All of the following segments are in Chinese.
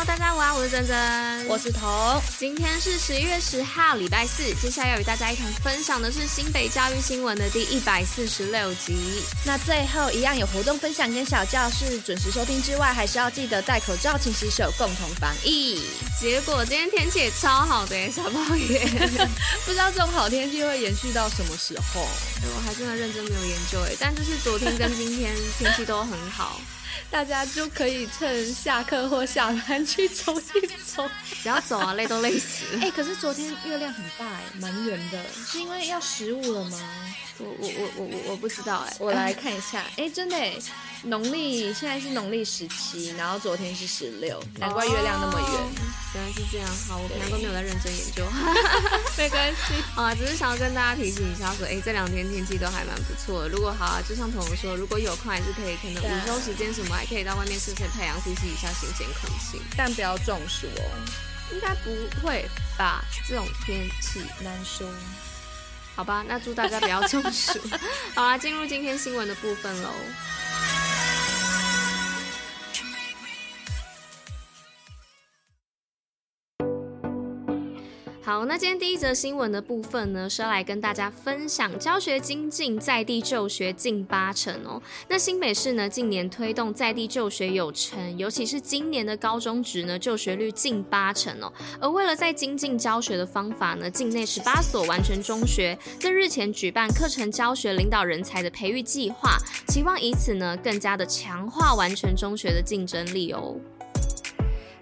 Hello，大家好，我是珍珍，我是彤。今天是十一月十号，礼拜四。接下来要与大家一同分享的是新北教育新闻的第一百四十六集。那最后一样有活动分享跟小教室，准时收听之外，还是要记得戴口罩、勤洗手，共同防疫。结果今天天气也超好的耶，小宝也 不知道这种好天气会延续到什么时候。我还真的认真没有研究哎，但就是昨天跟今天天气都很好。大家就可以趁下课或下班去走一走，只要走啊，累都累死了。哎、欸，可是昨天月亮很大哎，蛮圆的，是因为要十五了吗？我我我我我我不知道哎，我来看一下。哎、欸，真的哎，农历现在是农历十七，然后昨天是十六，难怪月亮那么圆。原来是这样，好，我平常都没有在认真研究，没关系。好啊，只是想要跟大家提醒一下，说，哎、欸，这两天天气都还蛮不错的。如果好啊，就像彤彤说，如果有空还是可以，可能午休时间什么还可以到外面晒晒太阳，呼吸一下新鲜空气，但不要中暑哦。应该不会吧？这种天气难说。好吧，那祝大家不要中暑。好啦，进入今天新闻的部分喽。好，那今天第一则新闻的部分呢，是要来跟大家分享教学精进，在地就学近八成哦。那新北市呢，近年推动在地就学有成，尤其是今年的高中职呢，就学率近八成哦。而为了在精进教学的方法呢，境内十八所完全中学在日前举办课程教学领导人才的培育计划，期望以此呢，更加的强化完全中学的竞争力哦。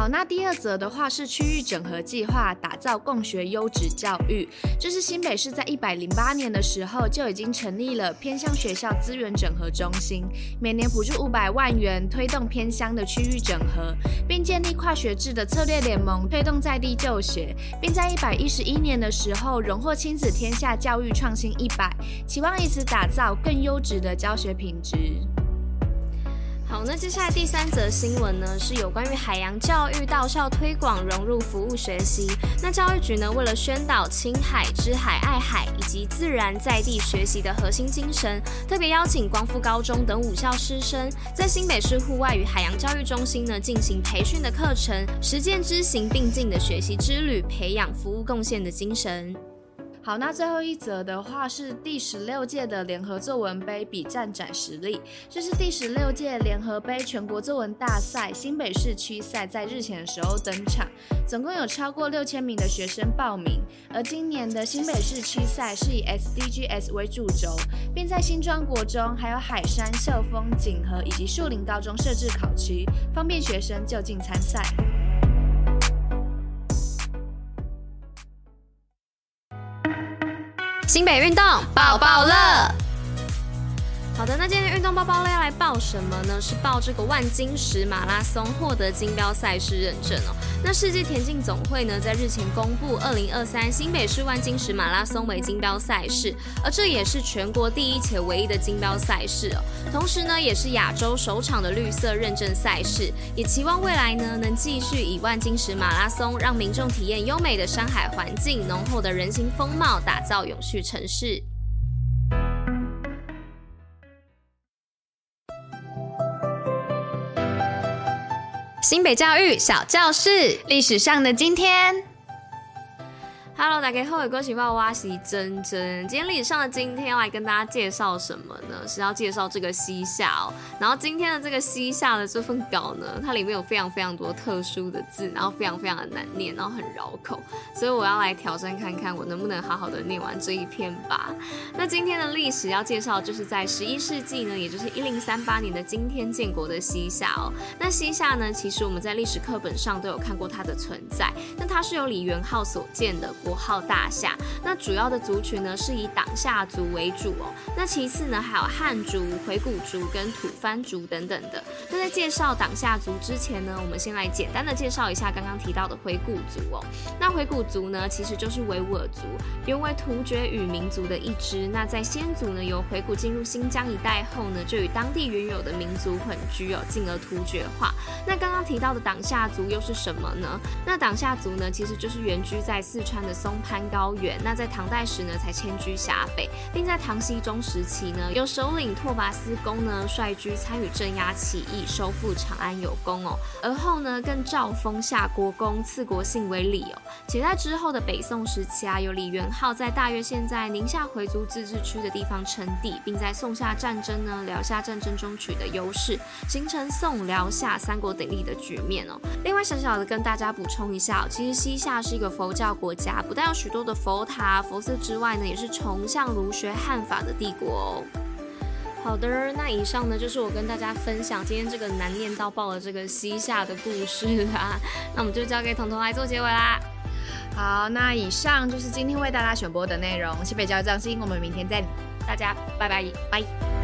好，那第二则的话是区域整合计划，打造共学优质教育。这是新北市在一百零八年的时候就已经成立了偏乡学校资源整合中心，每年补助五百万元，推动偏乡的区域整合，并建立跨学制的策略联盟，推动在地就学，并在一百一十一年的时候荣获亲子天下教育创新一百，期望以此打造更优质的教学品质。那接下来第三则新闻呢，是有关于海洋教育到校推广融入服务学习。那教育局呢，为了宣导亲海、之海、爱海以及自然在地学习的核心精神，特别邀请光复高中等五校师生，在新北市户外与海洋教育中心呢进行培训的课程，实践知行并进的学习之旅，培养服务贡献的精神。好，那最后一则的话是第十六届的联合作文杯笔战展实力，这是第十六届联合杯全国作文大赛新北市区赛在日前的时候登场，总共有超过六千名的学生报名，而今年的新北市区赛是以 SDGs 为主轴，并在新庄国中、还有海山、秀峰、锦和以及树林高中设置考区，方便学生就近参赛。新北运动抱抱乐。好的，那今天运动报报乐要来报什么呢？是报这个万金石马拉松获得金标赛事认证哦。那世界田径总会呢，在日前公布二零二三新北市万金石马拉松为金标赛事，而这也是全国第一且唯一的金标赛事哦。同时呢，也是亚洲首场的绿色认证赛事，也期望未来呢，能继续以万金石马拉松让民众体验优美的山海环境、浓厚的人情风貌，打造永续城市。新北教育小教室，历史上的今天。Hello，大家好，我是哇西珍珍。今天历史上的今天要来跟大家介绍什么呢？是要介绍这个西夏哦。然后今天的这个西夏的这份稿呢，它里面有非常非常多特殊的字，然后非常非常的难念，然后很绕口，所以我要来挑战看看我能不能好好的念完这一篇吧。那今天的历史要介绍，就是在十一世纪呢，也就是一零三八年的今天建国的西夏哦。那西夏呢，其实我们在历史课本上都有看过它的存在。那它是由李元昊所建的。国号大夏，那主要的族群呢是以党夏族为主哦。那其次呢还有汉族、回鶻族跟吐蕃族等等的。那在介绍党夏族之前呢，我们先来简单的介绍一下刚刚提到的回鶻族哦。那回鶻族呢其实就是维吾尔族，原为突厥语民族的一支。那在先祖呢由回鶻进入新疆一带后呢，就与当地原有的民族混居哦，进而突厥化。那刚刚提到的党夏族又是什么呢？那党夏族呢其实就是原居在四川的。松潘高原。那在唐代时呢，才迁居峡北，并在唐僖宗时期呢，由首领拓跋思恭呢率军参与镇压起义，收复长安有功哦。而后呢，更诏封夏国公，赐国姓为李哦。且在之后的北宋时期啊，由李元昊在大约现在宁夏回族自治区的地方称帝，并在宋夏战争呢、辽夏战争中取得优势，形成宋辽夏三国鼎立的局面哦。另外，小小的跟大家补充一下哦，其实西夏是一个佛教国家，不但有许多的佛塔、佛寺之外呢，也是崇尚儒学汉法的帝国哦。好的，那以上呢就是我跟大家分享今天这个难念到爆的这个西夏的故事啦。那我们就交给彤彤来做结尾啦。好，那以上就是今天为大家选播的内容。西北教育中心，我们明天再，大家拜拜，拜。